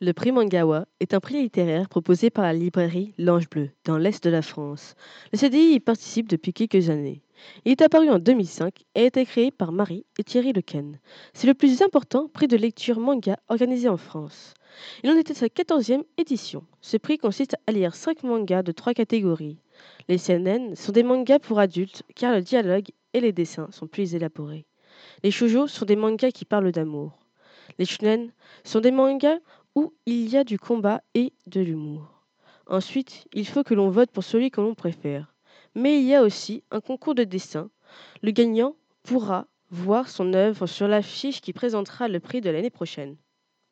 Le prix Mangawa est un prix littéraire proposé par la librairie L'Ange Bleu, dans l'Est de la France. Le CDI y participe depuis quelques années. Il est apparu en 2005 et a été créé par Marie et Thierry Lequen. C'est le plus important prix de lecture manga organisé en France. Il en était sa 14e édition. Ce prix consiste à lire 5 mangas de 3 catégories. Les CNN sont des mangas pour adultes car le dialogue et les dessins sont plus élaborés. Les shoujo sont des mangas qui parlent d'amour. Les shonen sont des mangas où il y a du combat et de l'humour. Ensuite, il faut que l'on vote pour celui que l'on préfère. Mais il y a aussi un concours de dessin. Le gagnant pourra voir son œuvre sur l'affiche qui présentera le prix de l'année prochaine.